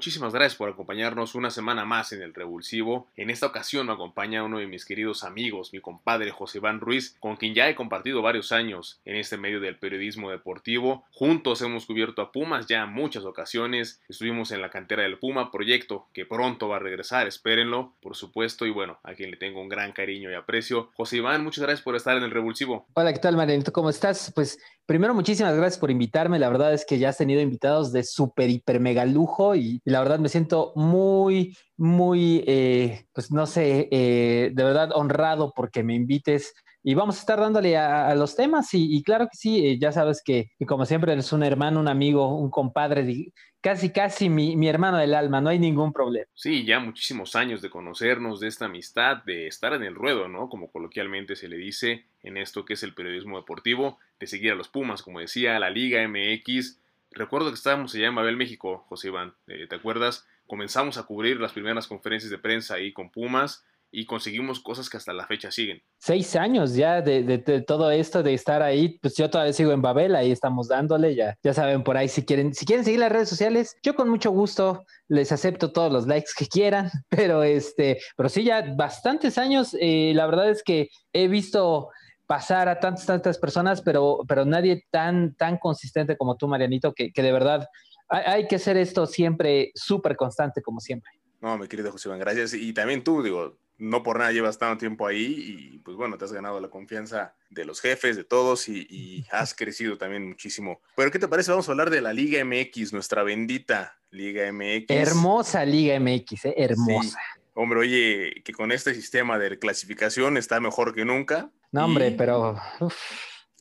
muchísimas gracias por acompañarnos una semana más en el Revulsivo. En esta ocasión me acompaña uno de mis queridos amigos, mi compadre José Iván Ruiz, con quien ya he compartido varios años en este medio del periodismo deportivo. Juntos hemos cubierto a Pumas ya en muchas ocasiones. Estuvimos en la cantera del Puma, proyecto que pronto va a regresar, espérenlo, por supuesto. Y bueno, a quien le tengo un gran cariño y aprecio. José Iván, muchas gracias por estar en el Revulsivo. Hola, ¿qué tal, Marianito? ¿Cómo estás? Pues primero, muchísimas gracias por invitarme. La verdad es que ya has tenido invitados de súper, hiper, mega lujo y, la verdad me siento muy, muy, eh, pues no sé, eh, de verdad honrado porque me invites y vamos a estar dándole a, los temas y, claro que sí, eh, ya sabes que, como siempre eres un hermano, un amigo, un compadre, casi casi mi, mi, hermano del alma, no hay ningún problema. Sí, ya muchísimos años de conocernos, de esta amistad, de estar en el ruedo, ¿no? Como coloquialmente se le dice en esto que es el periodismo deportivo, de seguir a los Pumas, como decía, la Liga MX. Recuerdo que estábamos allá en Babel, México, José Iván, eh, ¿te acuerdas? Comenzamos a cubrir las primeras conferencias de prensa ahí con Pumas y conseguimos cosas que hasta la fecha siguen. Seis años ya de, todo esto, de estar ahí, pues yo todavía sigo en Babel, ahí estamos dándole, ya, ya saben por ahí si quieren, si quieren seguir las redes sociales, yo con mucho gusto les acepto todos los likes que quieran, pero este, pero sí ya bastantes años, eh, la verdad es que he visto pasar a tantas, tantas personas, pero, pero nadie tan, tan consistente como tú, Marianito, que, que de verdad hay, hay que hacer esto siempre súper constante como siempre. No, mi querido José Iván, gracias. Y también tú, digo, no por nada llevas tanto tiempo ahí y pues bueno, te has ganado la confianza de los jefes, de todos y, has crecido también muchísimo. Pero ¿qué te parece? Vamos a hablar de la Liga MX, nuestra bendita Liga MX. Hermosa Liga MX, ¿eh? hermosa. Hombre, oye, que con este sistema de clasificación está mejor que nunca. No, hombre, pero...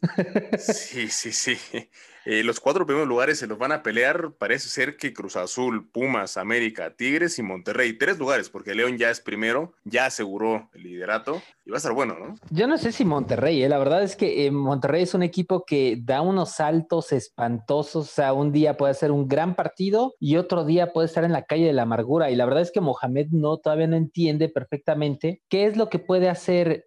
Sí, sí, sí. Eh, los cuatro primeros lugares se los van a pelear. Parece ser que Cruz Azul, Pumas, América, Tigres y Monterrey. Tres lugares, porque León ya es primero, ya aseguró el liderato y va a estar bueno, ¿no? Yo no sé si Monterrey, ¿eh? la verdad es que eh, Monterrey es un equipo que da unos saltos espantosos. O sea, un día puede ser un gran partido y otro día puede estar en la calle de la amargura. Y la verdad es que Mohamed no todavía no entiende perfectamente qué es lo que puede hacer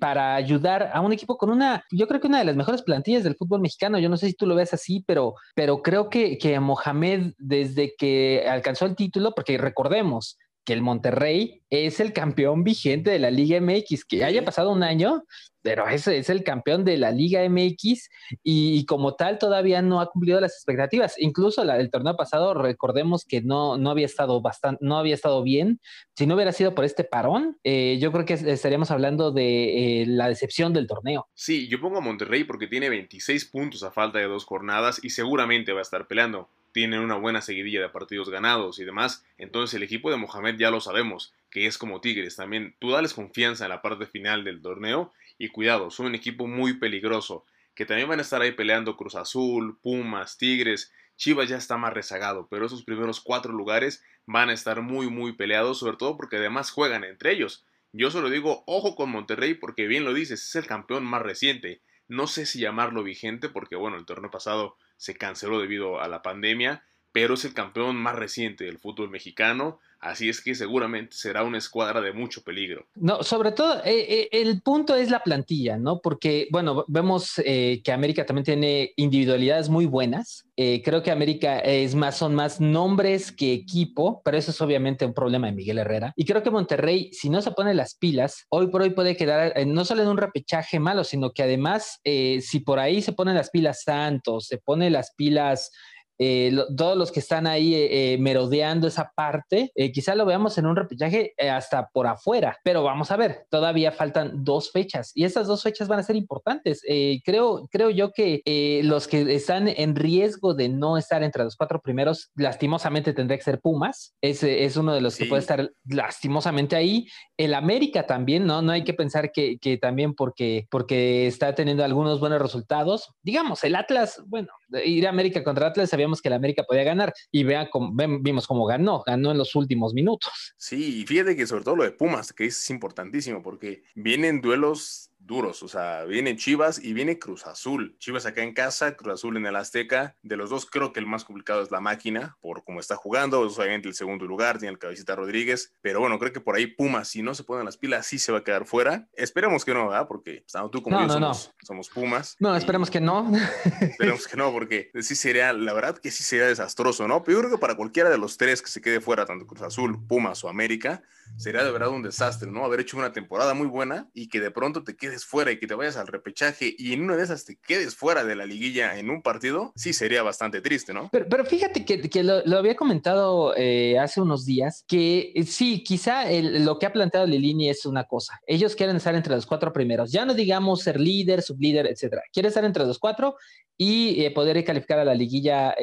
para ayudar a un equipo con una, yo creo que una de las mejores plantillas del fútbol mexicano. Yo no sé si tú lo ves así, pero, pero creo que, que Mohamed, desde que alcanzó el título, porque recordemos, que el Monterrey es el campeón vigente de la Liga MX, que haya pasado un año, pero ese es el campeón de la Liga MX y, como tal todavía no ha cumplido las expectativas. Incluso la, el torneo pasado, recordemos que no, no, había estado bastante, no había estado bien. Si no hubiera sido por este parón, eh, yo creo que estaríamos hablando de eh, la decepción del torneo. Sí, yo pongo a Monterrey porque tiene 26 puntos a falta de dos jornadas y seguramente va a estar peleando tienen una buena seguidilla de partidos ganados y demás. Entonces el equipo de Mohamed ya lo sabemos, que es como Tigres también. Tú dales confianza en la parte final del torneo y cuidado, son un equipo muy peligroso, que también van a estar ahí peleando Cruz Azul, Pumas, Tigres. Chivas ya está más rezagado, pero esos primeros cuatro lugares van a estar muy muy peleados, sobre todo porque además juegan entre ellos. Yo solo digo, ojo con Monterrey porque bien lo dices, es el campeón más reciente. No sé si llamarlo vigente porque bueno, el torneo pasado se canceló debido a la pandemia, pero es el campeón más reciente del fútbol mexicano, así es que seguramente será una escuadra de mucho peligro. No, sobre todo eh, eh, el punto es la plantilla, ¿no? Porque, bueno, vemos eh, que América también tiene individualidades muy buenas. creo que América es más, son más nombres que equipo, pero eso es obviamente un problema de Miguel Herrera. Y creo que Monterrey, si no se pone las pilas, hoy por hoy puede quedar no solo en un repechaje malo, sino que además, si por ahí se ponen las pilas Santos, se pone las pilas eh, todos los que están ahí eh, eh, merodeando esa parte, quizá lo veamos en un repechaje hasta por afuera, pero vamos a ver, todavía faltan dos fechas y esas dos fechas van a ser importantes. creo, creo yo que los que están en riesgo de no estar entre los cuatro primeros, lastimosamente tendría que ser Pumas, ese es uno de los que puede estar lastimosamente ahí. El América también, ¿no? No hay que pensar que, que también porque, porque está teniendo algunos buenos resultados. Digamos, el Atlas, bueno, ir a América contra Atlas, que la América podía ganar y vean cómo, vimos cómo ganó, ganó en los últimos minutos. Sí, y fíjate que sobre todo lo de Pumas, que es importantísimo porque vienen duelos duros. O sea, viene Chivas y viene Cruz Azul. Chivas acá en casa, Cruz Azul en el Azteca. De los dos, creo que el más complicado es la máquina, por cómo está jugando. Obviamente el segundo lugar, tiene el cabecita Rodríguez. Pero bueno, creo que por ahí Pumas, si no se ponen las pilas, sí se va a quedar fuera. Esperemos que no, ¿verdad? Porque pues, tú como yo somos, somos, Pumas. No, esperemos que no. Esperemos que no, porque sí sería, la verdad que sí sería desastroso, ¿no? Pero yo creo que para cualquiera de los tres que se quede fuera, tanto Cruz Azul, Pumas o América, sería de verdad un desastre, ¿no? Haber hecho una temporada muy buena y que de pronto te quedes fuera y que te vayas al repechaje y en una de esas te quedes fuera de la liguilla en un partido, sí sería bastante triste, ¿no? Pero, fíjate que, lo, había comentado eh, hace unos días, que eh, sí, quizá lo que ha planteado Lilini es una cosa. Ellos quieren estar entre los cuatro primeros. Ya no digamos ser líder, sublíder, etcétera. Quieren estar entre los cuatro y eh, poder calificar a la liguilla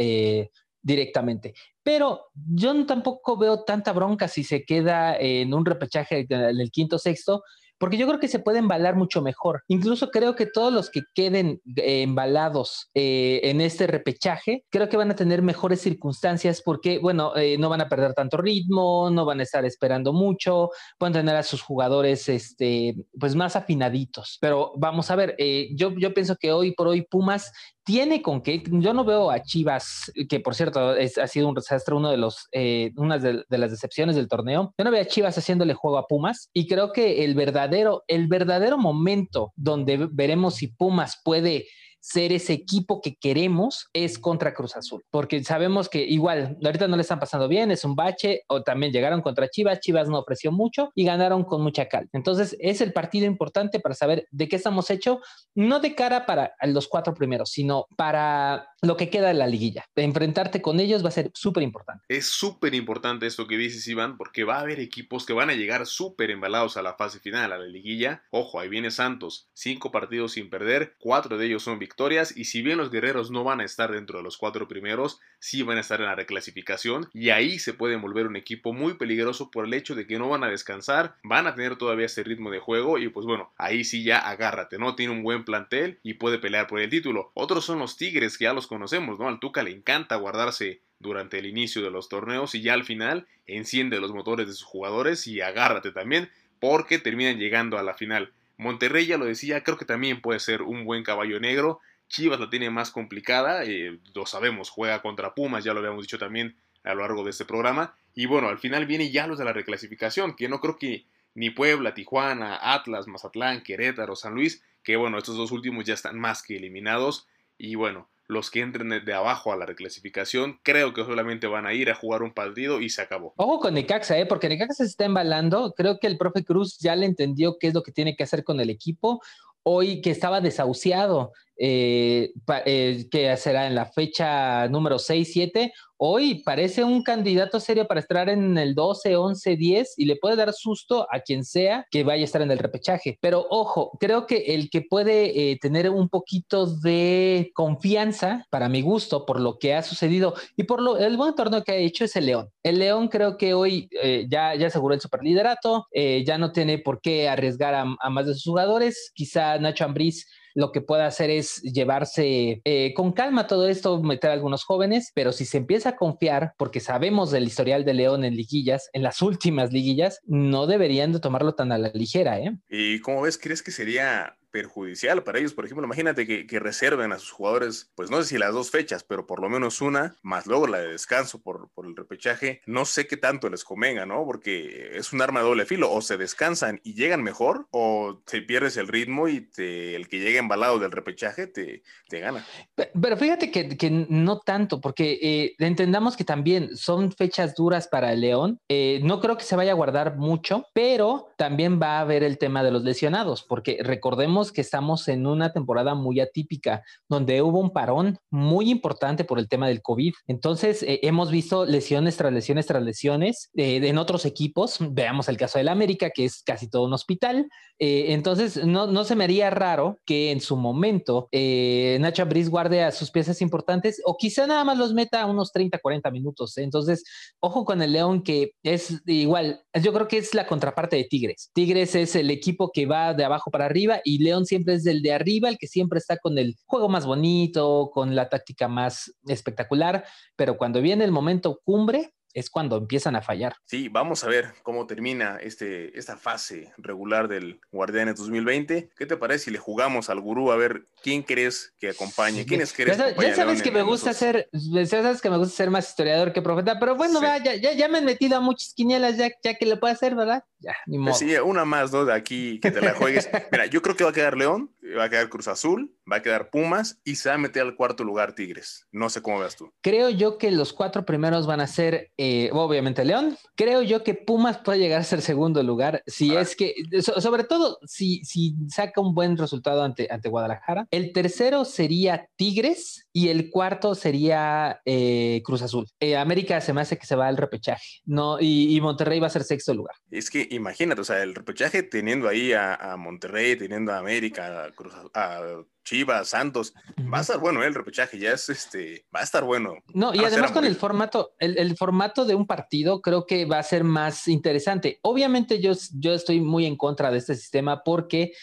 directamente. Pero yo tampoco veo tanta bronca si se queda en un repechaje del quinto sexto, porque yo creo que se puede embalar mucho mejor. Incluso creo que todos los que queden eh, embalados eh, en este repechaje, creo que van a tener mejores circunstancias porque, bueno, eh, no van a perder tanto ritmo, no van a estar esperando mucho, pueden tener a sus jugadores, este, pues más afinaditos. Pero vamos a ver, yo pienso que hoy por hoy Pumas tiene con qué. Yo no veo a Chivas, que por cierto es, ha sido un desastre, uno de los, una de, de, las decepciones del torneo. Yo no veo a Chivas haciéndole juego a Pumas y creo que el verdadero el verdadero momento donde veremos si Pumas puede ser ese equipo que queremos es contra Cruz Azul, porque sabemos que igual ahorita no le están pasando bien, es un bache, o también llegaron contra Chivas, Chivas no ofreció mucho y ganaron con mucha cal. Entonces es el partido importante para saber de qué estamos hechos, no de cara para los cuatro primeros, sino para lo que queda de la liguilla. Enfrentarte con ellos va a ser súper importante. Es súper importante esto que dices, Iván, porque va a haber equipos que van a llegar súper embalados a la fase final, a la liguilla. Ojo, ahí viene Santos, cinco partidos sin perder, cuatro de ellos son victorias y si bien los guerreros no van a estar dentro de los cuatro primeros, sí van a estar en la reclasificación y ahí se puede volver un equipo muy peligroso por el hecho de que no van a descansar, van a tener todavía ese ritmo de juego y pues bueno, ahí sí ya agárrate, ¿no? Tiene un buen plantel y puede pelear por el título. Otros son los Tigres que ya los conocemos, ¿no? Al Tuca le encanta guardarse durante el inicio de los torneos y ya al final enciende los motores de sus jugadores y agárrate también porque terminan llegando a la final. Monterrey ya lo decía, creo que también puede ser un buen caballo negro. Chivas la tiene más complicada, eh, lo sabemos, juega contra Pumas, ya lo habíamos dicho también a lo largo de este programa. Y bueno, al final viene ya los de la reclasificación, que no creo que ni Puebla, Tijuana, Atlas, Mazatlán, Querétaro, San Luis, que bueno, estos dos últimos ya están más que eliminados. Y bueno, los que entren de abajo a la reclasificación, creo que solamente van a ir a jugar un partido y se acabó. Ojo con Necaxa, ¿eh? porque Necaxa se está embalando. Creo que el profe Cruz ya le entendió qué es lo que tiene que hacer con el equipo. Hoy que estaba desahuciado eh, eh, que será en la fecha número 6, 7, hoy parece un candidato serio para estar en el 12, 11, 10 y le puede dar susto a quien sea que vaya a estar en el repechaje. Pero ojo, creo que el que puede eh, tener un poquito de confianza, para mi gusto, por lo que ha sucedido y por lo, el buen torneo que ha hecho es el León. El León creo que hoy ya, ya aseguró el superliderato, ya no tiene por qué arriesgar a, a más de sus jugadores. Quizá Nacho Ambriz lo que puede hacer es llevarse eh, con calma todo esto, meter a algunos jóvenes, pero si se empieza a confiar, porque sabemos del historial de León en liguillas, en las últimas liguillas, no deberían de tomarlo tan a la ligera. ¿eh? ¿Y cómo ves? ¿Crees que sería perjudicial para ellos. Por ejemplo, imagínate que, reserven a sus jugadores, pues no sé si las dos fechas, pero por lo menos una, más luego la de descanso por, por el repechaje. No sé qué tanto les convenga, ¿no? Porque es un arma de doble filo. O se descansan y llegan mejor, o te pierdes el ritmo y te, el que llega embalado del repechaje te, te gana. Pero fíjate que, que no tanto, porque eh, entendamos que también son fechas duras para el León. Eh, no creo que se vaya a guardar mucho, pero también va a haber el tema de los lesionados, porque recordemos que estamos en una temporada muy atípica, donde hubo un parón muy importante por el tema del COVID. Entonces, eh, hemos visto lesiones tras lesiones tras lesiones eh, en otros equipos. Veamos el caso del América, que es casi todo un hospital. Eh, entonces, no, no se me haría raro que en su momento Nacho Abriz guarde a sus piezas importantes o quizá nada más los meta unos 30, 40 minutos. Entonces, ojo con el León, que es igual, yo creo que es la contraparte de Tigres. Tigres es el equipo que va de abajo para arriba y León siempre es el de arriba, el que siempre está con el juego más bonito, con la táctica más espectacular, pero cuando viene el momento cumbre, es cuando empiezan a fallar. Sí, vamos a ver cómo termina este, esta fase regular del Guardianes 2020. ¿Qué te parece si le jugamos al gurú a ver quién crees que acompañe? ¿Quiénes crees ya, ya sabes que me gusta ser, ya sabes que me gusta ser más historiador que profeta, pero bueno, ya, ya, me han metido a muchas quinielas ya, ya que lo puedo hacer, ¿verdad? Ya, ni pues modo. sí, una más, dos de aquí que te la juegues. Mira, yo creo que va a quedar León, va a quedar Cruz Azul, va a quedar Pumas y se va a meter al cuarto lugar Tigres. No sé cómo veas tú. Creo yo que los cuatro primeros van a ser, eh, obviamente, León. Creo yo que Pumas puede llegar a ser segundo lugar si es que, sobre todo, si, si saca un buen resultado ante, ante Guadalajara. El tercero sería Tigres y el cuarto sería eh, Cruz Azul. Eh, América se me hace que se va al repechaje, ¿no? Y, Monterrey va a ser sexto lugar. Es que imagínate, o sea, el repechaje teniendo ahí a, a Monterrey, teniendo a América, a Cruz a Chivas, Santos, va a estar bueno ¿eh? el repechaje, ya es este, va a estar bueno. No, y además con el formato, el, formato de un partido creo que va a ser más interesante. Obviamente yo, yo estoy muy en contra de este sistema porque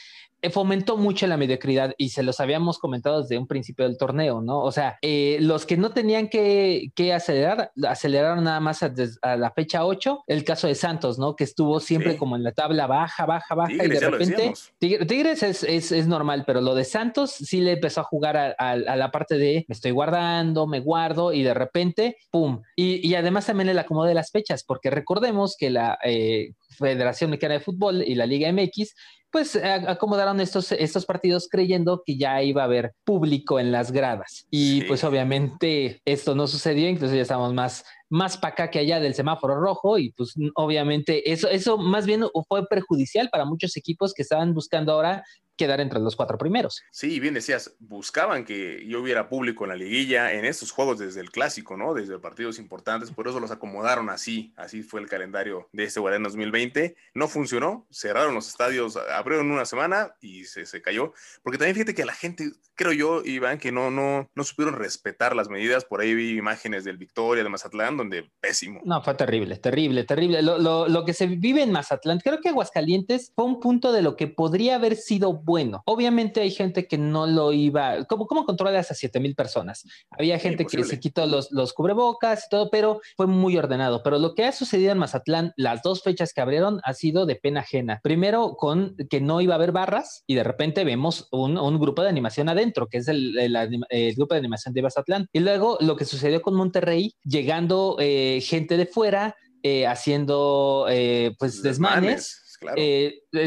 fomentó mucho la mediocridad y se los habíamos comentado desde un principio del torneo, ¿no? O sea, eh, los que no tenían que, acelerar, aceleraron nada más a, la fecha 8, el caso de Santos, ¿no? Que estuvo siempre como en la tabla baja, baja, baja y de repente Tigres, es, normal, pero lo de Santos sí le empezó a jugar a, la parte de me estoy guardando, me guardo y de repente, ¡pum! Y, además también el acomodo de las fechas, porque recordemos que la eh, Federación Mexicana de Fútbol y la Liga MX pues acomodaron estos, estos partidos creyendo que ya iba a haber público en las gradas. Y pues obviamente esto no sucedió, entonces ya estamos más, más para acá que allá del semáforo rojo y pues obviamente eso, eso más bien fue perjudicial para muchos equipos que estaban buscando ahora quedar entre los cuatro primeros. Sí, bien decías, buscaban que yo hubiera público en la liguilla en estos juegos desde el clásico, ¿no? Desde partidos importantes, por eso los acomodaron así, así fue el calendario de este Guardián 2020. No funcionó, cerraron los estadios, abrieron una semana y se, se cayó, porque también fíjate que la gente, creo yo, Iván, que no, no, no supieron respetar las medidas, por ahí vi imágenes del Victoria, de Mazatlán, donde pésimo. No, fue terrible, terrible, terrible. Lo, lo, lo que se vive en Mazatlán, creo que Aguascalientes fue un punto de lo que podría haber sido bueno. Obviamente hay gente que no lo iba, ¿cómo, cómo controlas a 7 mil personas? Había gente que se quitó los, los cubrebocas y todo, pero fue muy ordenado. Pero lo que ha sucedido en Mazatlán, las dos fechas que abrieron, ha sido de pena ajena. Primero con que no iba a haber barras y de repente vemos un, un grupo de animación adentro, que es el, el, grupo de animación de Mazatlán. Y luego lo que sucedió con Monterrey, llegando eh, gente de fuera, eh, haciendo eh, pues desmanes,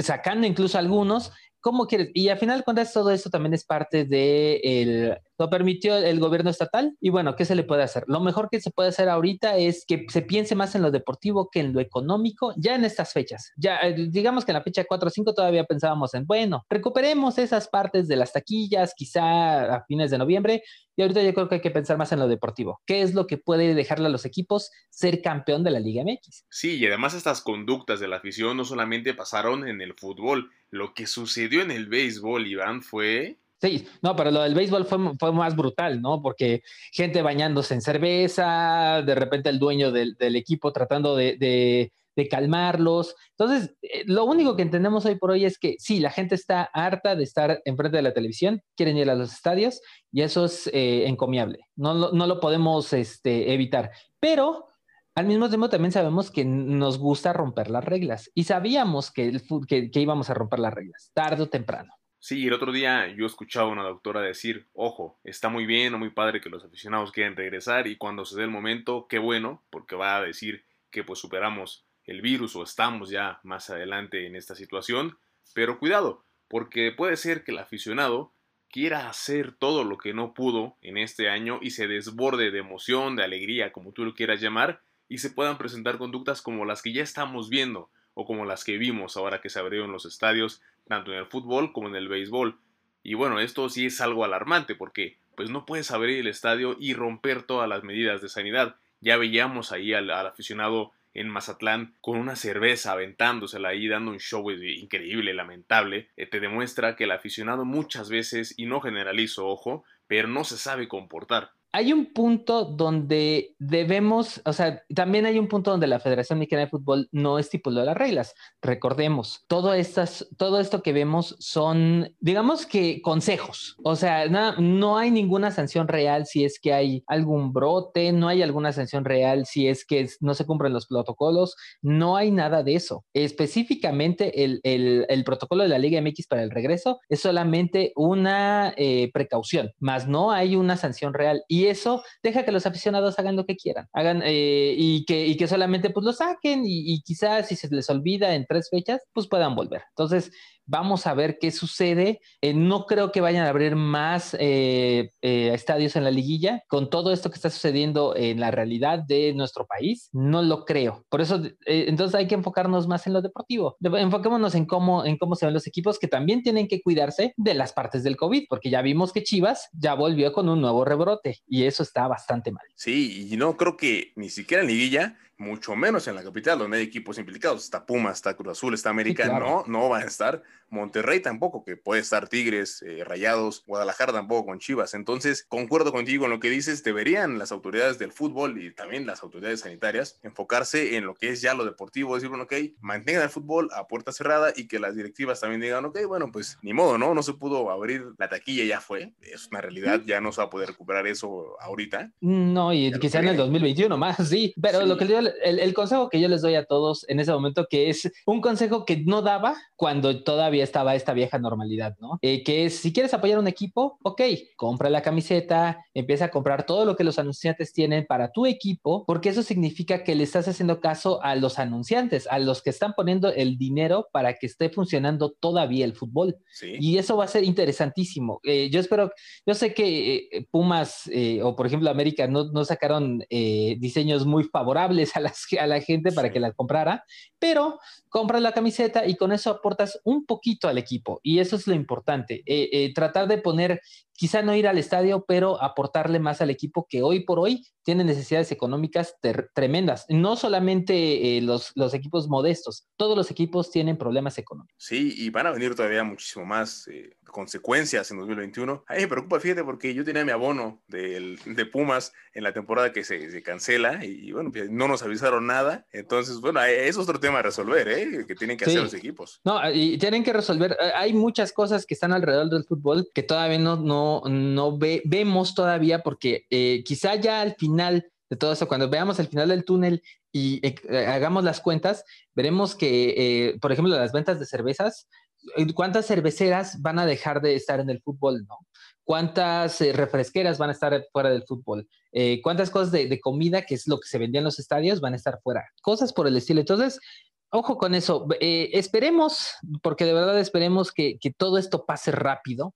sacando incluso algunos ¿Cómo quieres? Y al final cuentas todo eso también es parte de lo permitió el gobierno estatal y bueno, ¿qué se le puede hacer? Lo mejor que se puede hacer ahorita es que se piense más en lo deportivo que en lo económico ya en estas fechas. Ya eh, digamos que en la fecha 4 o 5 todavía pensábamos en, bueno, recuperemos esas partes de las taquillas quizá a fines de noviembre y ahorita yo creo que hay que pensar más en lo deportivo. ¿Qué es lo que puede dejarle a los equipos ser campeón de la Liga MX? Sí, y además estas conductas de la afición no solamente pasaron en el fútbol, lo que sucedió en el béisbol, Iván, fue Sí, no, pero lo del béisbol fue, fue, más brutal, ¿no? Porque gente bañándose en cerveza, de repente el dueño del, equipo tratando de, calmarlos. Entonces, eh, lo único que entendemos hoy por hoy es que sí, la gente está harta de estar enfrente de la televisión, quieren ir a los estadios y eso es eh, encomiable. No, no, lo podemos este, evitar. Pero al mismo tiempo también sabemos que nos gusta romper las reglas y sabíamos que, el, que íbamos a romper las reglas, tarde o temprano. Sí, el otro día yo escuchaba a una doctora decir, ojo, está muy bien o muy padre que los aficionados quieran regresar y cuando se dé el momento, qué bueno, porque va a decir que pues superamos el virus o estamos ya más adelante en esta situación, pero cuidado, porque puede ser que el aficionado quiera hacer todo lo que no pudo en este año y se desborde de emoción, de alegría, como tú lo quieras llamar, y se puedan presentar conductas como las que ya estamos viendo o como las que vimos ahora que se abrieron los estadios tanto en el fútbol como en el béisbol. Y bueno, esto sí es algo alarmante porque pues no puedes abrir el estadio y romper todas las medidas de sanidad. Ya veíamos ahí al, aficionado en Mazatlán con una cerveza aventándosela ahí dando un show increíble, lamentable, eh, te demuestra que el aficionado muchas veces, y no generalizo, ojo, pero no se sabe comportar. Hay un punto donde debemos, o sea, también hay un punto donde la Federación Mexicana de Fútbol no estipuló las reglas. Recordemos, todo, estas, todo esto que vemos son, digamos que consejos. O sea, no hay ninguna sanción real si es que hay algún brote, no hay alguna sanción real si es que no se cumplen los protocolos, no hay nada de eso. Específicamente el, el, protocolo de la Liga MX para el regreso es solamente una eh, precaución, más no hay una sanción real. Eso deja que los aficionados hagan lo que quieran, hagan eh, y, que, y que solamente pues lo saquen y, y quizás si se les olvida en tres fechas, pues puedan volver. Entonces, Vamos a ver qué sucede. Eh, no creo que vayan a abrir más eh, eh, estadios en la liguilla. Con todo esto que está sucediendo en la realidad de nuestro país, no lo creo. Por eso, entonces hay que enfocarnos más en lo deportivo. Enfoquémonos en cómo, en cómo se ven los equipos que también tienen que cuidarse de las partes del COVID, porque ya vimos que Chivas ya volvió con un nuevo rebrote y eso está bastante mal. Sí, y no creo que ni siquiera en liguilla mucho menos en la capital, donde hay equipos implicados. Está Pumas, está Cruz Azul, está América, no, no van a estar. Monterrey tampoco, que puede estar Tigres, eh, Rayados, Guadalajara tampoco con Chivas. Entonces, concuerdo contigo en lo que dices, deberían las autoridades del fútbol y también las autoridades sanitarias enfocarse en lo que es ya lo deportivo, decir, bueno, ok, mantengan el fútbol a puerta cerrada y que las directivas también digan, ok, bueno, pues ni modo, ¿no? No se pudo abrir la taquilla, ya fue, es una realidad, ya no se va a poder recuperar eso ahorita. No, y quizá en el 2021 más, sí, pero lo que yo el, consejo que yo les doy a todos en ese momento, que es un consejo que no daba cuando todavía estaba esta vieja normalidad, ¿no? Eh, que es, si quieres apoyar un equipo, ok, compra la camiseta, empieza a comprar todo lo que los anunciantes tienen para tu equipo, porque eso significa que le estás haciendo caso a los anunciantes, a los que están poniendo el dinero para que esté funcionando todavía el fútbol. Y eso va a ser interesantísimo. Eh, yo espero, yo sé que eh, Pumas o por ejemplo América no, no sacaron diseños muy favorables a las a la gente para que la comprara, pero compras la camiseta y con eso aportas un poquito al equipo. Y eso es lo importante, eh, eh, tratar de poner, quizá no ir al estadio, pero aportarle más al equipo que hoy por hoy tiene necesidades económicas tremendas. No solamente eh, los, los equipos modestos, todos los equipos tienen problemas económicos. Sí, y van a venir todavía muchísimo más consecuencias en 2021. A mí me preocupa, fíjate, porque yo tenía mi abono de, de Pumas en la temporada que se, se cancela y, bueno, pues, no nos avisaron nada. Entonces, bueno, es otro tema a resolver, ¿eh? Que tienen que hacer los equipos. No, y tienen que resolver. Eh, hay muchas cosas que están alrededor del fútbol que todavía no, no, no vemos todavía porque eh, quizá ya al final de todo eso, cuando veamos el final del túnel y hagamos las cuentas, veremos que, por ejemplo, las ventas de cervezas eh, ¿cuántas cerveceras van a dejar de estar en el fútbol, no? ¿Cuántas eh, refresqueras van a estar fuera del fútbol? Eh, ¿Cuántas cosas de, comida, que es lo que se vendía en los estadios, van a estar fuera? Cosas por el estilo. Entonces, ojo con eso. esperemos, porque de verdad esperemos que, todo esto pase rápido,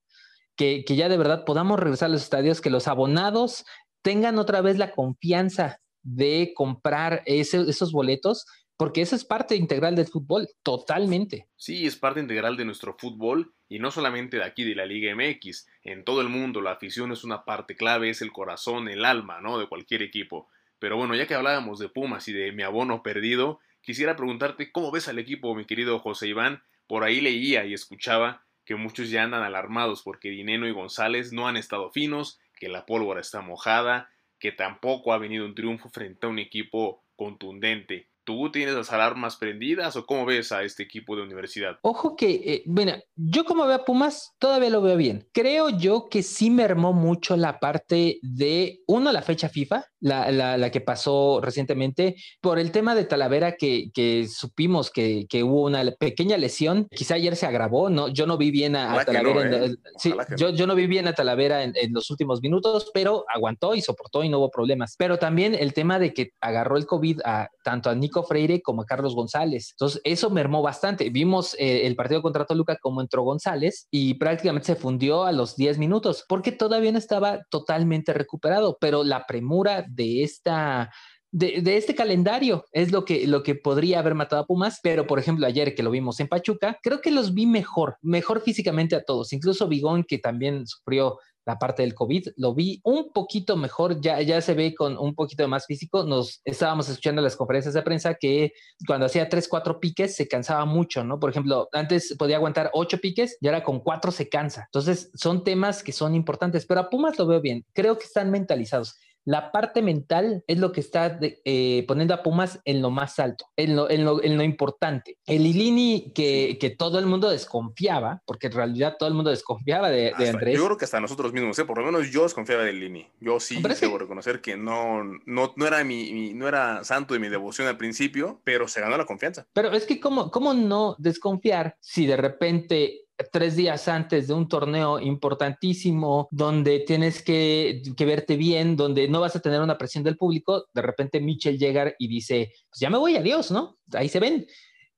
que, ya de verdad podamos regresar a los estadios, que los abonados tengan otra vez la confianza de comprar esos boletos porque eso es parte integral del fútbol, totalmente. Sí, es parte integral de nuestro fútbol y no solamente de aquí de la Liga MX, en todo el mundo la afición es una parte clave, es el corazón, el alma, ¿no? De cualquier equipo. Pero bueno, ya que hablábamos de Pumas y de mi abono perdido, quisiera preguntarte cómo ves al equipo, mi querido José Iván. Por ahí leía y escuchaba que muchos ya andan alarmados porque Dineno y González no han estado finos, que la pólvora está mojada, que tampoco ha venido un triunfo frente a un equipo contundente. ¿Tú tienes las alarmas prendidas o cómo ves a este equipo de universidad? Ojo que, bueno, eh, yo como veo a Pumas, todavía lo veo bien. Creo yo que sí mermó mucho la parte de, uno, la fecha FIFA, la, la, que pasó recientemente, por el tema de Talavera que, que supimos que, que, hubo una pequeña lesión. Quizá ayer se agravó, ¿no? Yo no vi bien a, Talavera. ¿eh? sí, yo, yo, no vi bien a Talavera en, en los últimos minutos, pero aguantó y soportó y no hubo problemas. Pero también el tema de que agarró el COVID a tanto a Nick Freire como a Carlos González. Entonces, eso mermó bastante. Vimos eh, el partido contra Toluca como entró González y prácticamente se fundió a los 10 minutos porque todavía no estaba totalmente recuperado, pero la premura de esta de, este calendario es lo que, lo que podría haber matado a Pumas, pero por ejemplo ayer que lo vimos en Pachuca, creo que los vi mejor, mejor físicamente a todos, incluso Bigón que también sufrió la parte del COVID. Lo vi un poquito mejor, ya, ya se ve con un poquito más físico. Nos estábamos escuchando las conferencias de prensa que cuando hacía tres, cuatro piques se cansaba mucho, ¿no? Por ejemplo, antes podía aguantar ocho piques y ahora con cuatro se cansa. Entonces, son temas que son importantes, pero a Pumas lo veo bien. Creo que están mentalizados. La parte mental es lo que está eh, poniendo a Pumas en lo más alto, en lo, en lo, en lo importante. El Ilini que, que, todo el mundo desconfiaba, porque en realidad todo el mundo desconfiaba de, de Andrés. Yo creo que hasta nosotros mismos, ¿eh? por lo menos yo desconfiaba del Ilini. Yo sí debo reconocer que no, no, no, era mi, mi, no era santo de mi devoción al principio, pero se ganó la confianza. Pero es que, ¿cómo, cómo no desconfiar si de repente tres días antes de un torneo importantísimo donde tienes que, verte bien, donde no vas a tener una presión del público, de repente Mitchell llega y dice, pues ya me voy, adiós, ¿no? Ahí se ven.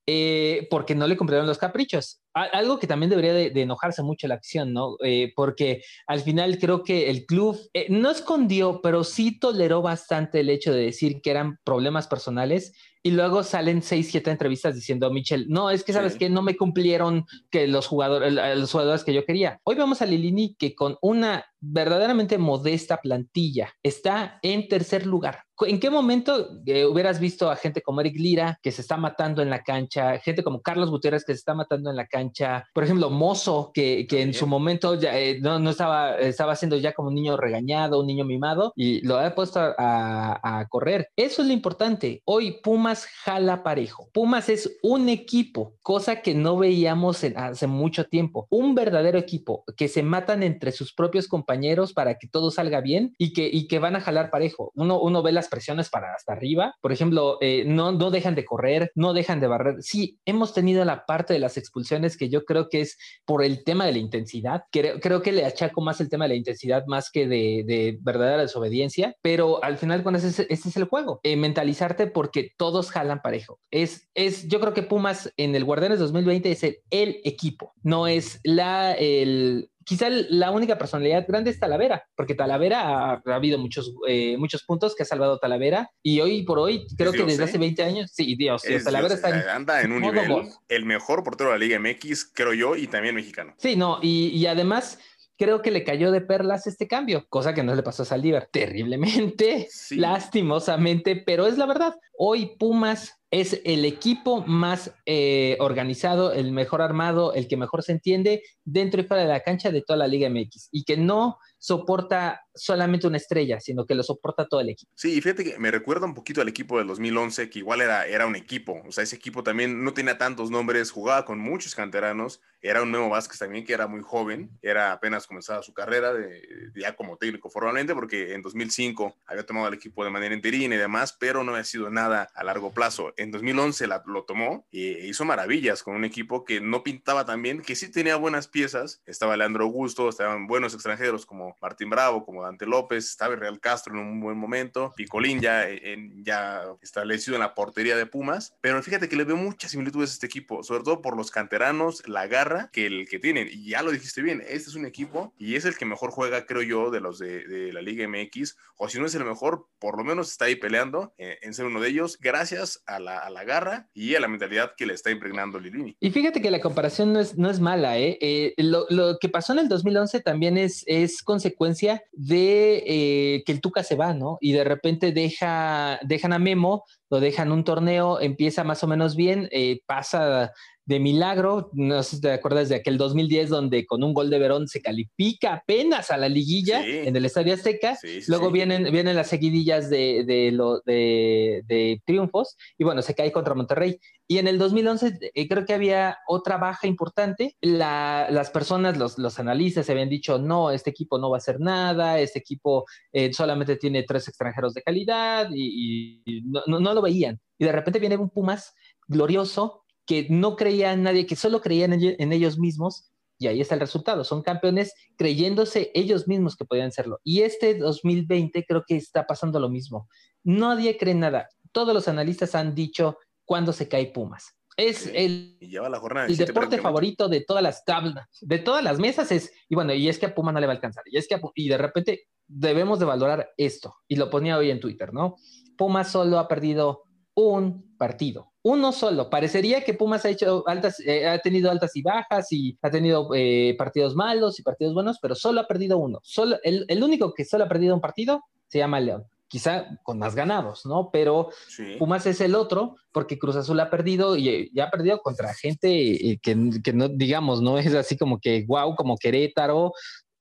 Eh, porque no le cumplieron los caprichos. Algo que también debería de, de enojarse mucho la acción, ¿no? Eh, porque al final creo que el club eh, no escondió, pero sí toleró bastante el hecho de decir que eran problemas personales y luego salen seis, siete entrevistas diciendo, Michel, no, es que sabes sí. que no me cumplieron que los jugadores, los jugadores que yo quería. Hoy vemos a Lilini que con una verdaderamente modesta plantilla está en tercer lugar. ¿En qué momento eh, hubieras visto a gente como Eric Lira que se está matando en la cancha, gente como Carlos Gutiérrez que se está matando en la cancha, por ejemplo, Mozo, que, que en su momento ya, eh, no, no, estaba, estaba siendo ya como un niño regañado, un niño mimado, y lo ha puesto a, a, a correr? Eso es lo importante. Hoy Pumas jala parejo. Pumas es un equipo, cosa que no veíamos en, hace mucho tiempo. Un verdadero equipo que se matan entre sus propios compañeros compañeros para que todo salga bien y que, y que van a jalar parejo. Uno, uno ve las presiones para hasta arriba. Por ejemplo, eh, no, no dejan de correr, no dejan de barrer. Sí, hemos tenido la parte de las expulsiones que yo creo que es por el tema de la intensidad. Creo, creo que le achaco más el tema de la intensidad más que de, de verdadera desobediencia, pero al final con ese, ese es el juego. Eh, mentalizarte porque todos jalan parejo. Es, es, yo creo que Pumas en el Guardianes 2020 es el, el equipo, no es la, el, quizá la única personalidad grande es Talavera, porque Talavera ha, ha habido muchos, eh, muchos puntos que ha salvado Talavera y hoy por hoy, creo que desde ¿eh? hace 20 años, sí, Dios, es Talavera Dios, está en, anda en un nivel, voz. el mejor portero de la Liga MX, creo yo, y también mexicano. Sí, no, y, y además creo que le cayó de perlas este cambio, cosa que no le pasó a Saldívar terriblemente, sí. lastimosamente, pero es la verdad. Hoy Pumas es el equipo más eh, organizado, el mejor armado, el que mejor se entiende dentro y fuera de la cancha de toda la Liga MX y que no soporta solamente una estrella, sino que lo soporta todo el equipo. Sí, fíjate que me recuerda un poquito al equipo del 2011, que igual era, era un equipo, o sea, ese equipo también no tenía tantos nombres, jugaba con muchos canteranos, era un Memo Vázquez también que era muy joven, era apenas comenzaba su carrera de ya como técnico formalmente, porque en 2005 había tomado el equipo de manera interina y demás, pero no había sido nada a largo plazo. En 2011 la, lo tomó e hizo maravillas con un equipo que no pintaba tan bien, que sí tenía buenas piezas, estaba Leandro Augusto, estaban buenos extranjeros como Martín Bravo, como Dante López, estaba Real Castro en un buen momento, Picolín ya, en, ya establecido en la portería de Pumas, pero fíjate que le veo muchas similitudes a este equipo, sobre todo por los canteranos, la garra que, el, que tienen, y ya lo dijiste bien, este es un equipo y es el que mejor juega, creo yo, de los de, la Liga MX, o si no es el mejor, por lo menos está ahí peleando en, en ser uno de ellos, gracias a la, garra y a la mentalidad que le está impregnando Lilini. Y fíjate que la comparación no es, no es mala, ¿eh? eh lo, lo, que pasó en el 2011 también es, es consecuencia de eh, que el Tuca se va, ¿no? Y de repente deja, dejan a Memo, lo dejan un torneo, empieza más o menos bien, eh, pasa de milagro, no sé si te acuerdas de aquel 2010 donde con un gol de Verón se califica apenas a la liguilla sí. en el Estadio Azteca, sí, sí, luego Vienen, vienen las seguidillas de, de, lo, de, de, triunfos y bueno, se cae contra Monterrey. Y en el 2011 eh, creo que había otra baja importante, la, las personas, los, los analistas habían dicho, no, este equipo no va a hacer nada, este equipo eh, solamente tiene tres extranjeros de calidad y, y no, no, no lo veían. Y de repente viene un Pumas glorioso, que no creía en nadie, que solo creían en, ellos mismos, y ahí está el resultado. Son campeones creyéndose ellos mismos que podían serlo. Y este 2020 creo que está pasando lo mismo. Nadie cree nada. Todos los analistas han dicho cuándo se cae Pumas. Es el, jornada, el deporte favorito de todas las tablas, de todas las mesas es, y bueno, y es que a Puma no le va a alcanzar, y es que a, y de repente debemos de valorar esto, y lo ponía hoy en Twitter, ¿no? Puma solo ha perdido un partido uno solo. Parecería que Pumas ha hecho altas, eh, ha tenido altas y bajas y ha tenido eh, partidos malos y partidos buenos, pero solo ha perdido uno. Solo, el, el, único que solo ha perdido un partido se llama León. Quizá con más ganados, ¿no? Pero sí. Pumas es el otro, porque Cruz Azul ha perdido y, y ha perdido contra gente que, que, no, digamos, no es así como que wow, como Querétaro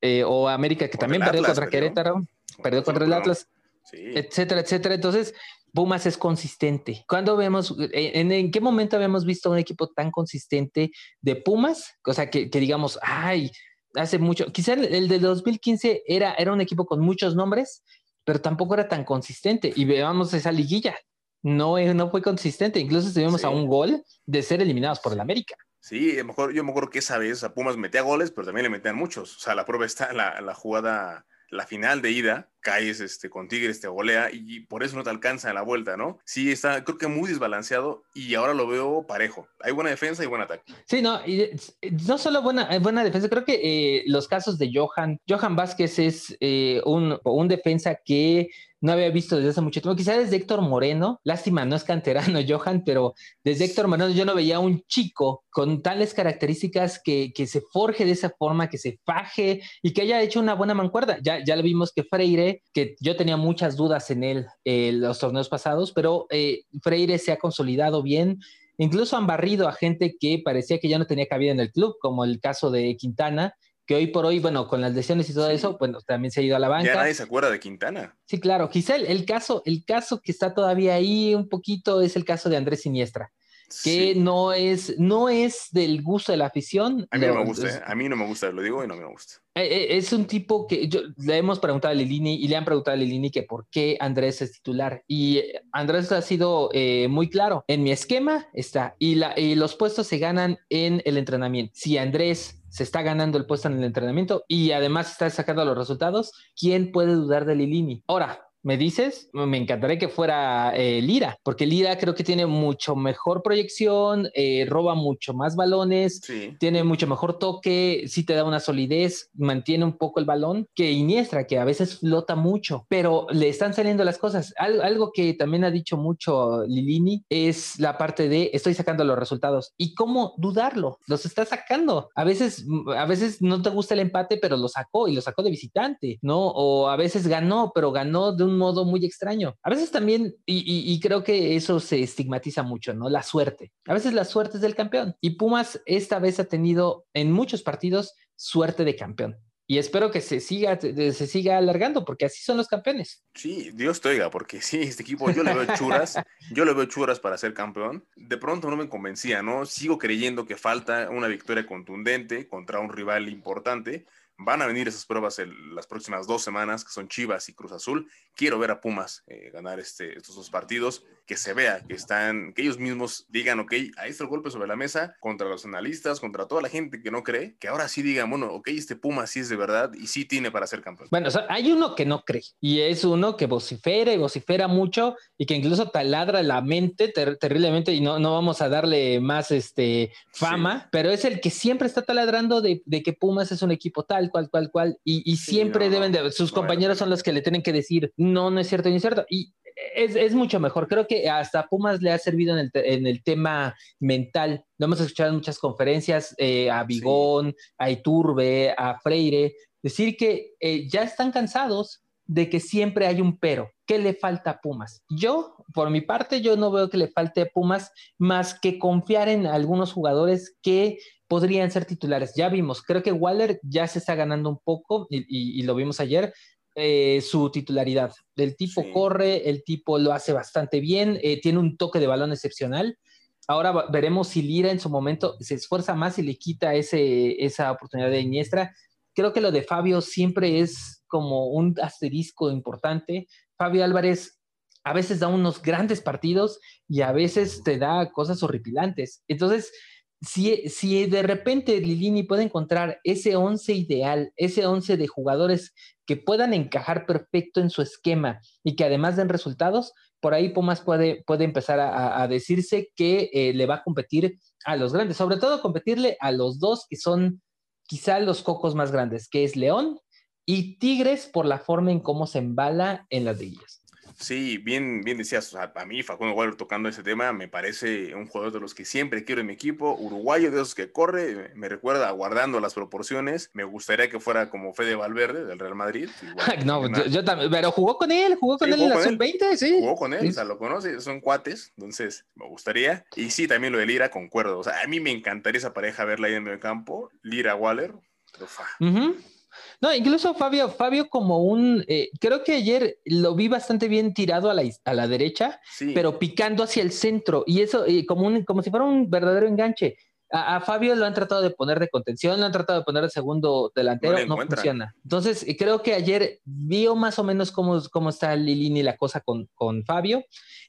eh, o América, que también perdió contra perdió. Querétaro, perdió contra el Atlas, sí. etcétera, etcétera. Entonces, Pumas es consistente. ¿Cuándo vemos, en, en, qué momento habíamos visto un equipo tan consistente de Pumas? O sea, que, que digamos, ay, hace mucho, quizá el, el de 2015 era, era un equipo con muchos nombres, pero tampoco era tan consistente. Y veamos esa liguilla, no, no fue consistente. Incluso estuvimos sí. a un gol de ser eliminados por el América. Sí, mejor, yo me acuerdo que esa vez a Pumas metía goles, pero también le metían muchos. O sea, la prueba está la, la jugada la final de ida, caes este, con Tigres, te golea y por eso no te alcanza en la vuelta, ¿no? Sí, está creo que muy desbalanceado y ahora lo veo parejo. Hay buena defensa y buen ataque. Sí, no, y no solo buena, buena defensa, creo que eh, los casos de Johan, Johan Vázquez es eh, un, un defensa que no había visto desde hace mucho tiempo, quizás desde Héctor Moreno, lástima, no es canterano Johan, pero desde Héctor Moreno yo no veía un chico con tales características que, que se forje de esa forma, que se faje y que haya hecho una buena mancuerda. Ya, ya lo vimos que Freire, que yo tenía muchas dudas en él eh, los torneos pasados, pero eh, Freire se ha consolidado bien, incluso han barrido a gente que parecía que ya no tenía cabida en el club, como el caso de Quintana, que hoy por hoy, bueno, con las lesiones y todo sí. eso, bueno, también se ha ido a la banca. Ya nadie se acuerda de Quintana. Sí, claro. Quizá el, el caso, el caso que está todavía ahí un poquito es el caso de Andrés Siniestra que sí. no es no es del gusto de la afición. A mí no me gusta, es, a mí no me gusta, lo digo y no me gusta. Es un tipo que yo, le hemos preguntado a Lilini y le han preguntado a Lilini que por qué Andrés es titular. Y Andrés ha sido eh, muy claro. En mi esquema está. Y, la, y los puestos se ganan en el entrenamiento. Si Andrés se está ganando el puesto en el entrenamiento y además está sacando los resultados, ¿quién puede dudar de Lilini? Ahora, me dices, me encantaría que fuera eh, Lira, porque Lira creo que tiene mucho mejor proyección, eh, roba mucho más balones, sí. tiene mucho mejor toque, sí te da una solidez, mantiene un poco el balón, que Iniestra, que a veces flota mucho, pero le están saliendo las cosas. Algo, algo que también ha dicho mucho Lilini es la parte de estoy sacando los resultados. ¿Y cómo dudarlo? Los está sacando. A veces, a veces no te gusta el empate, pero lo sacó y lo sacó de visitante, ¿no? O a veces ganó, pero ganó de un modo muy extraño. A veces también, y, y, y, creo que eso se estigmatiza mucho, ¿no? La suerte. A veces la suerte es del campeón. Y Pumas esta vez ha tenido en muchos partidos suerte de campeón. Y espero que se siga, se siga alargando, porque así son los campeones. Sí, Dios te oiga, porque sí, este equipo yo le veo churas, yo le veo churas para ser campeón. De pronto no me convencía, ¿no? Sigo creyendo que falta una victoria contundente contra un rival importante Van a venir esas pruebas en las próximas dos semanas, que son Chivas y Cruz Azul. Quiero ver a Pumas eh, ganar este, estos dos partidos, que se vea, que están, que ellos mismos digan, ok, ahí está el golpe sobre la mesa contra los analistas, contra toda la gente que no cree, que ahora sí digan, bueno, ok, este Pumas sí es de verdad y sí tiene para ser campeón. Bueno, o sea, hay uno que no cree y es uno que vocifera y vocifera mucho y que incluso taladra la mente ter terriblemente y no, no vamos a darle más este, fama, sí. pero es el que siempre está taladrando de, de que Pumas es un equipo tal cual, cual, cual, y, y sí, siempre no, deben de, sus no, compañeros son los que le tienen que decir, no, no es cierto, no es cierto, y es, es, mucho mejor, creo que hasta Pumas le ha servido en el, en el tema mental, lo hemos escuchado en muchas conferencias, eh, a Bigón, sí. a Iturbe, a Freire, decir que eh, ya están cansados de que siempre hay un pero. ¿Qué le falta a Pumas? Yo, por mi parte, yo no veo que le falte a Pumas más que confiar en algunos jugadores que podrían ser titulares. Ya vimos, creo que Waller ya se está ganando un poco y, y, y lo vimos ayer. Eh, su titularidad. El tipo sí. corre, el tipo lo hace bastante bien, eh, tiene un toque de balón excepcional. Ahora veremos si Lira en su momento se esfuerza más y le quita ese, esa oportunidad de Iniestra. Creo que lo de Fabio siempre es como un asterisco importante. Fabio Álvarez a veces da unos grandes partidos y a veces te da cosas horripilantes. Entonces, si, si de repente Lilini puede encontrar ese 11 ideal, ese 11 de jugadores que puedan encajar perfecto en su esquema y que además den resultados, por ahí Pumas puede, puede empezar a, a decirse que eh, le va a competir a los grandes, sobre todo competirle a los dos que son quizá los cocos más grandes, que es León y Tigres por la forma en cómo se embala en las liguillas. Sí, bien, bien decías, a mí Facundo Waller tocando ese tema, me parece un jugador de los que siempre quiero en mi equipo, uruguayo de esos que corre, me recuerda guardando las proporciones, me gustaría que fuera como Fede Valverde del Real Madrid. no, yo, también, pero jugó con él, jugó con él en la sub-20, sí. Jugó con él, o sea, lo conoce, son cuates, entonces me gustaría. Y sí, también lo de Lira, concuerdo, o sea, a mí me encantaría esa pareja verla ahí en el campo, Lira-Waller, no, incluso Fabio, Fabio como un, eh, creo que ayer lo vi bastante bien tirado a la, a la derecha, pero picando hacia el centro y eso eh, como, un, como si fuera un verdadero enganche. A, Fabio lo han tratado de poner de contención, lo han tratado de poner de segundo delantero, no, funciona. Entonces, eh, creo que ayer vio más o menos cómo, cómo está Lilini la cosa con, con Fabio.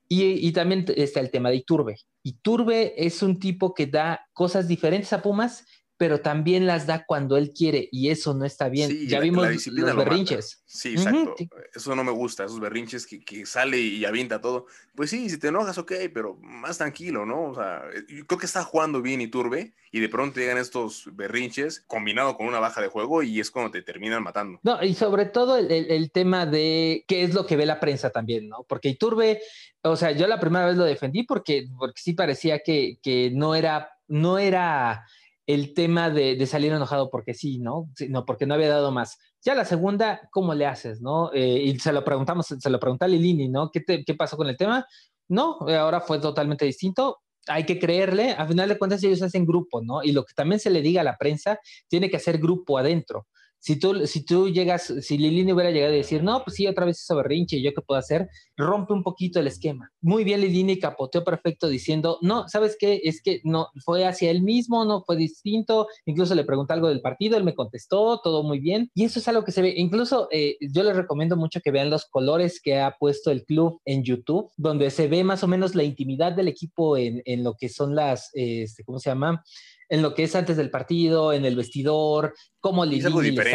Y, y, también está el tema de Iturbe. Iturbe es un tipo que da cosas diferentes a Pumas pero también las da cuando él quiere y eso no está bien. ya vimos los berrinches. Sí, exacto. Eso no me gusta, esos berrinches que, que, sale y avienta todo. Pues sí, si te enojas, ok, pero más tranquilo, ¿no? O sea, yo creo que está jugando bien y turbe y de pronto llegan estos berrinches combinado con una baja de juego y es cuando te terminan matando. No, y sobre todo el, el, tema de qué es lo que ve la prensa también, ¿no? Porque Iturbe, o sea, yo la primera vez lo defendí porque, porque sí parecía que, que no era, no era el tema de, salir enojado porque sí, ¿no? no, porque no había dado más. Ya la segunda, ¿cómo le haces, no? Eh, y se lo preguntamos, se lo preguntó a Lilini, ¿no? ¿Qué, ¿Qué pasó con el tema? No, ahora fue totalmente distinto. Hay que creerle, a final de cuentas ellos hacen grupo, ¿no? Y lo que también se le diga a la prensa, tiene que hacer grupo adentro si tú, si tú llegas, si Lilini hubiera llegado a decir, no, pues sí, otra vez eso berrinche, ¿yo qué puedo hacer? Rompe un poquito el esquema. Muy bien, Lilini capoteó perfecto diciendo, no, ¿sabes qué? Es que no, fue hacia él mismo, no fue distinto. Incluso le pregunté algo del partido, él me contestó, todo muy bien. Y eso es algo que se ve. Incluso eh, yo les recomiendo mucho que vean los colores que ha puesto el club en YouTube, donde se ve más o menos la intimidad del equipo en, en lo que son las, este, ¿cómo se llama? En lo que es antes del partido, en el vestidor, cómo le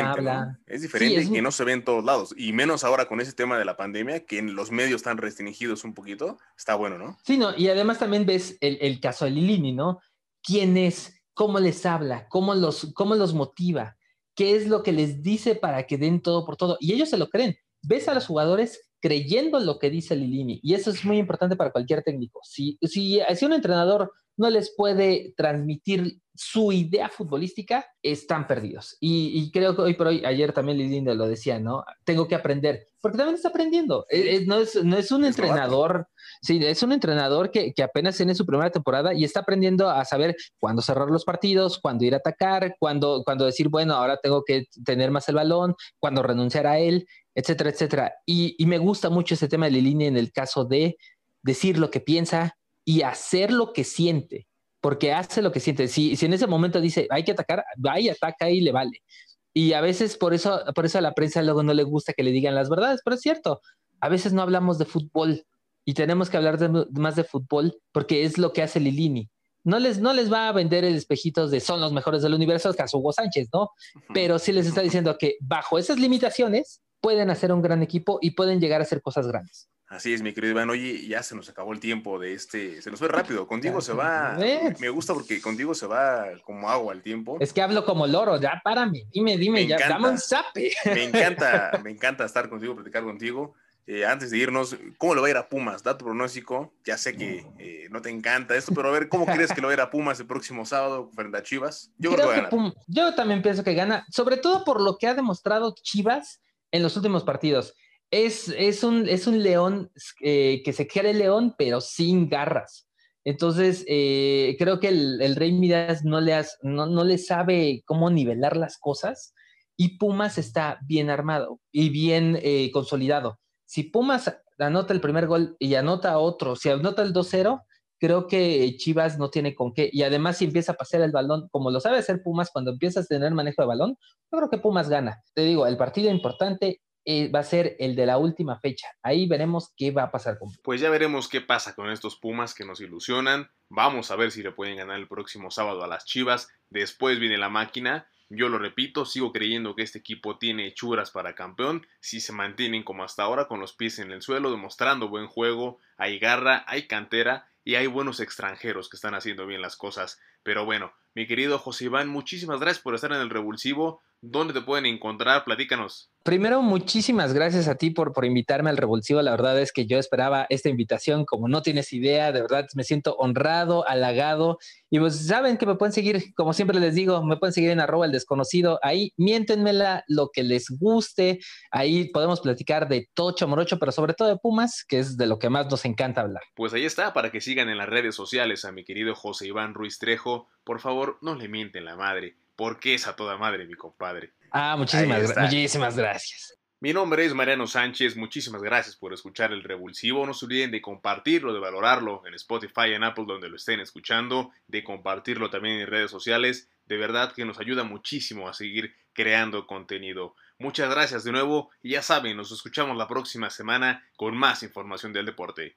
habla. Es diferente y que no se ve en todos lados. Y menos ahora con ese tema de la pandemia, que en los medios están restringidos un poquito, está bueno, ¿no? Sí, no, y además también ves el, caso de Lilini, ¿no? ¿Quién es? ¿Cómo les habla? ¿Cómo los, ¿Cómo los motiva? ¿Qué es lo que les dice para que den todo por todo? Y ellos se lo creen. Ves a los jugadores creyendo lo que dice Lilini. Y eso es muy importante para cualquier técnico. Si, si, si un entrenador no les puede transmitir su idea futbolística, están perdidos. Y, creo que hoy por hoy, ayer también Lilinda lo decía, ¿no? Tengo que aprender, porque también está aprendiendo. Eh, no, es, no es un entrenador, sí, es un entrenador que, que, apenas tiene su primera temporada y está aprendiendo a saber cuándo cerrar los partidos, cuándo ir a atacar, cuándo, cuándo decir, bueno, ahora tengo que tener más el balón, cuándo renunciar a él, etcétera, etcétera. Y, y me gusta mucho ese tema de Lilini en el caso de decir lo que piensa, y hacer lo que siente, porque hace lo que siente. Si, si en ese momento dice, hay que atacar, va y ataca y le vale. Y a veces por eso, por eso a la prensa luego no le gusta que le digan las verdades, pero es cierto, a veces no hablamos de fútbol y tenemos que hablar más de fútbol porque es lo que hace Lilini. No les, no les va a vender el espejitos de son los mejores del universo, caso Hugo Sánchez, ¿no? Pero sí les está diciendo que bajo esas limitaciones pueden hacer un gran equipo y pueden llegar a hacer cosas grandes. Así es, mi querido Iván. Oye, ya se nos acabó el tiempo de este. Se nos fue rápido. Contigo se va. Me gusta porque contigo se va como agua el tiempo. Es que hablo como loro. Ya párame. Dime, dime, ya dame un zape. Me encanta, me encanta estar contigo, platicar contigo. Eh, antes de irnos, ¿cómo le va a ir a Pumas? Dato pronóstico. Ya sé que eh, no te encanta esto, pero a ver, ¿cómo crees que lo va a ir a Pumas el próximo sábado frente a Chivas? Yo creo, que, Yo también pienso que gana, sobre todo por lo que ha demostrado Chivas en los últimos partidos es, es, un, es un león eh, que se quiere león, pero sin garras. Entonces, eh, creo que el, Rey Midas no le, no, no le sabe cómo nivelar las cosas y Pumas está bien armado y bien eh, consolidado. Si Pumas anota el primer gol y anota otro, si anota el 2-0, creo que Chivas no tiene con qué. Y además, si empieza a pasar el balón, como lo sabe hacer Pumas, cuando empiezas a tener manejo de balón, yo creo que Pumas gana. Te digo, el partido importante eh, va a ser el de la última fecha. Ahí veremos qué va a pasar con. Pues ya veremos qué pasa con estos Pumas que nos ilusionan. Vamos a ver si le pueden ganar el próximo sábado a las Chivas. Después viene la máquina. Yo lo repito, sigo creyendo que este equipo tiene hechuras para campeón si se mantienen como hasta ahora con los pies en el suelo, demostrando buen juego, hay garra, hay cantera y hay buenos extranjeros que están haciendo bien las cosas. Pero bueno, Mi querido José Iván, muchísimas gracias por estar en el revulsivo. ¿Dónde te pueden encontrar? Platícanos. Primero, muchísimas gracias a ti por, por invitarme al Revulsivo. La verdad es que yo esperaba esta invitación, como no tienes idea, de verdad me siento honrado, halagado. Y pues saben que me pueden seguir, como siempre les digo, me pueden seguir en arroba el desconocido. Ahí miéntenmela lo que les guste. Ahí podemos platicar de Tocho Morocho, pero sobre todo de Pumas, que es de lo que más nos encanta hablar. Pues ahí está, para que sigan en las redes sociales a mi querido José Iván Ruiz Trejo. Por favor, no le mienten la madre porque es a toda madre, mi compadre. Ah, muchísimas, muchísimas gracias. Mi nombre es Mariano Sánchez, muchísimas gracias por escuchar el Revulsivo. No se olviden de compartirlo, de valorarlo en Spotify, en Apple, donde lo estén escuchando, de compartirlo también en redes sociales. De verdad que nos ayuda muchísimo a seguir creando contenido. Muchas gracias de nuevo y ya saben, nos escuchamos la próxima semana con más información del deporte.